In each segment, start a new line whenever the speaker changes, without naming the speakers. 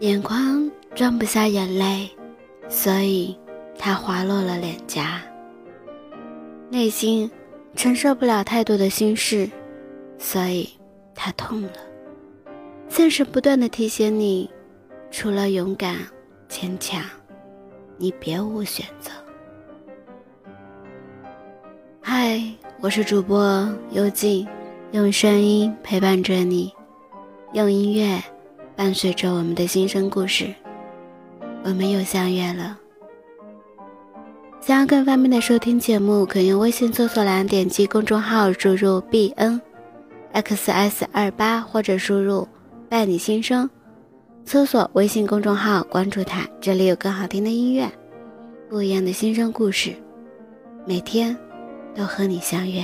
眼眶装不下眼泪，所以他滑落了脸颊。内心承受不了太多的心事，所以他痛了。现实不断的提醒你，除了勇敢坚强，你别无选择。嗨，我是主播幽静，用声音陪伴着你，用音乐。伴随着我们的新生故事，我们又相约了。想要更方便的收听节目，可用微信搜索栏点击公众号，输入 b n x s 二八，或者输入伴你新生，搜索微信公众号关注他，这里有更好听的音乐，不一样的新生故事，每天都和你相约。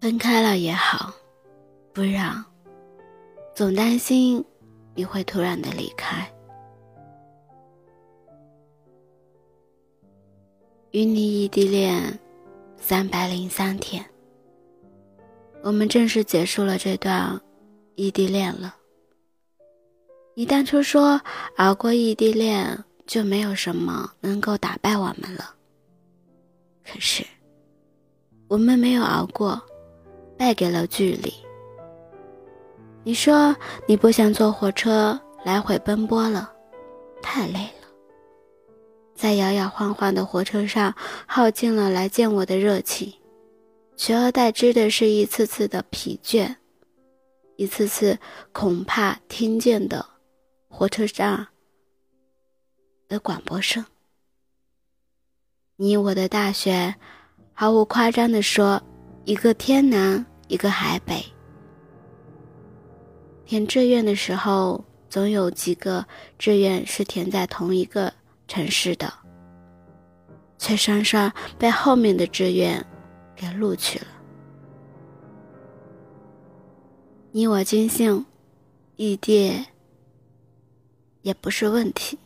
分开了也好，不让，总担心你会突然的离开。与你异地恋三百零三天，我们正式结束了这段异地恋了。你当初说熬过异地恋就没有什么能够打败我们了，可是我们没有熬过。败给了距离。你说你不想坐火车来回奔波了，太累了，在摇摇晃晃的火车上耗尽了来见我的热情，取而代之的是一次次的疲倦，一次次恐怕听见的火车上的广播声。你我的大学，毫无夸张的说，一个天南。一个海北，填志愿的时候，总有几个志愿是填在同一个城市的，却双双被后面的志愿给录取了。你我坚信，异地也不是问题，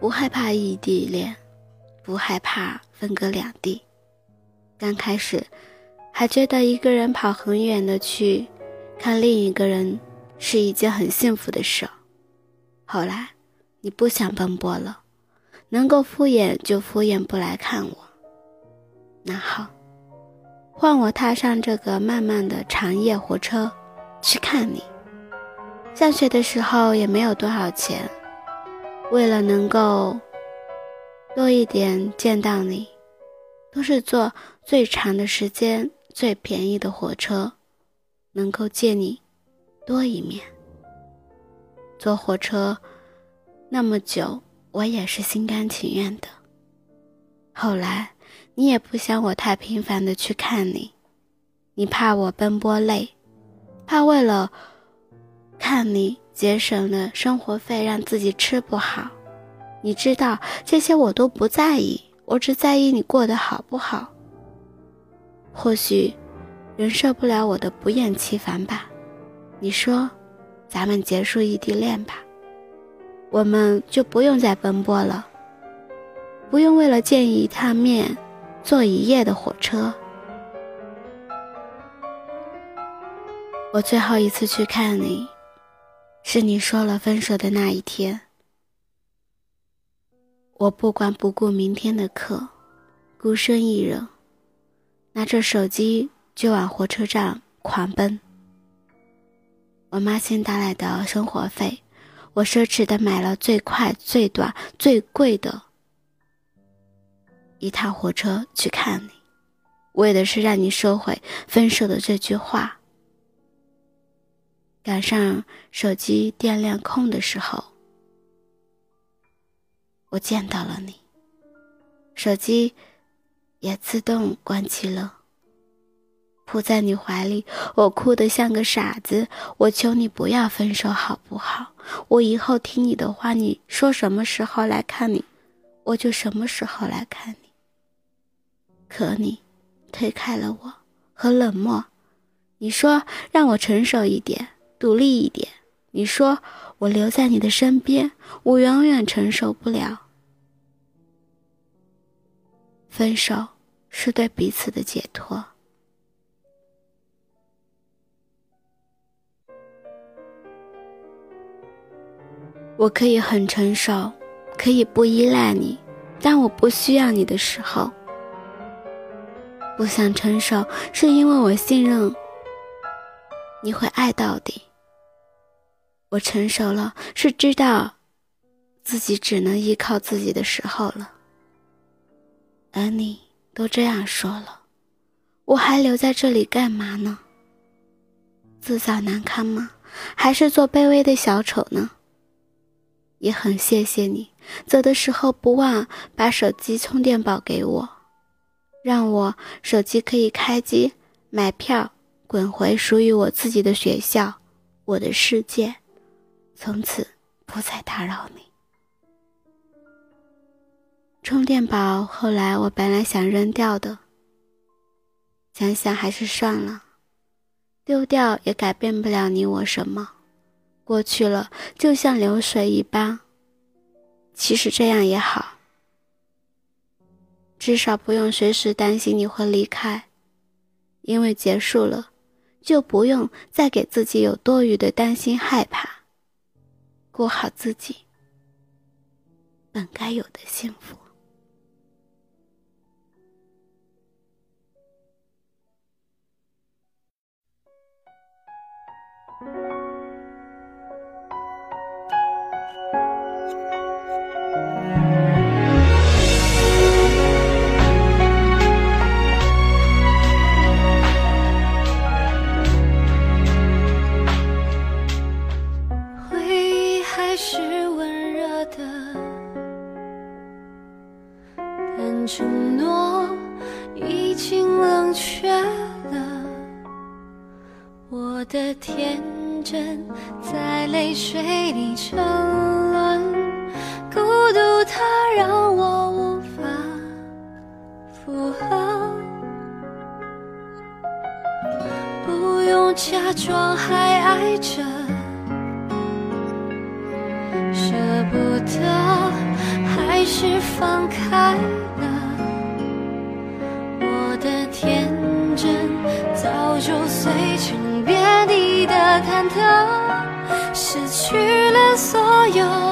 不害怕异地恋。不害怕分隔两地，刚开始还觉得一个人跑很远的去看另一个人是一件很幸福的事。后来你不想奔波了，能够敷衍就敷衍不来看我。那好，换我踏上这个漫漫的长夜火车去看你。上学的时候也没有多少钱，为了能够。多一点见到你，都是坐最长的时间、最便宜的火车，能够见你多一面。坐火车那么久，我也是心甘情愿的。后来你也不想我太频繁的去看你，你怕我奔波累，怕为了看你节省了生活费，让自己吃不好。你知道这些我都不在意，我只在意你过得好不好。或许忍受不了我的不厌其烦吧。你说，咱们结束异地恋吧，我们就不用再奔波了，不用为了见一趟面坐一夜的火车。我最后一次去看你，是你说了分手的那一天。我不管不顾明天的课，孤身一人，拿着手机就往火车站狂奔。我妈新打来的生活费，我奢侈的买了最快、最短、最贵的一趟火车去看你，为的是让你收回分手的这句话。赶上手机电量空的时候。我见到了你，手机也自动关机了。扑在你怀里，我哭得像个傻子。我求你不要分手，好不好？我以后听你的话，你说什么时候来看你，我就什么时候来看你。可你推开了我，很冷漠。你说让我成熟一点，独立一点。你说我留在你的身边，我永远承受不了。分手是对彼此的解脱。我可以很成熟，可以不依赖你，但我不需要你的时候，不想成熟，是因为我信任你会爱到底。我成熟了，是知道自己只能依靠自己的时候了。而你都这样说了，我还留在这里干嘛呢？自找难堪吗？还是做卑微的小丑呢？也很谢谢你，走的时候不忘把手机充电宝给我，让我手机可以开机买票，滚回属于我自己的学校，我的世界。从此不再打扰你。充电宝后来我本来想扔掉的，想想还是算了，丢掉也改变不了你我什么，过去了就像流水一般。其实这样也好，至少不用随时担心你会离开，因为结束了，就不用再给自己有多余的担心害怕。过好自己本该有的幸福。回忆还是温热的，但承诺已经冷却。的天真在泪水里沉沦，孤独它让我无法负荷。不用假装还爱着，舍不得还是放开了。我的天真早就碎成。忐忑，失去了所有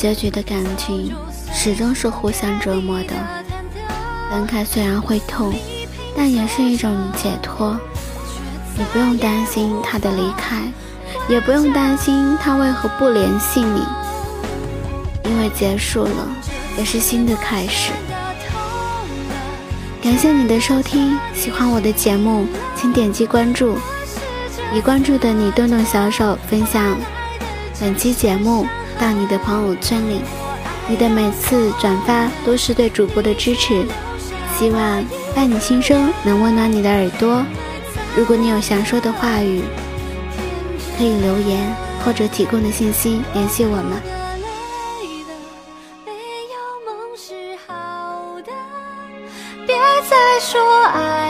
结局的感情始终是互相折磨的，分开虽然会痛，但也是一种解脱。你不用担心他的离开，也不用担心他为何不联系你，因为结束了也是新的开始。感谢你的收听，喜欢我的节目，请点击关注。已关注的你，动动小手分享本期节目。到你的朋友圈里，你的每次转发都是对主播的支持。希望伴你心声能温暖你的耳朵。如果你有想说的话语，可以留言或者提供的信息联系我们。别再说爱。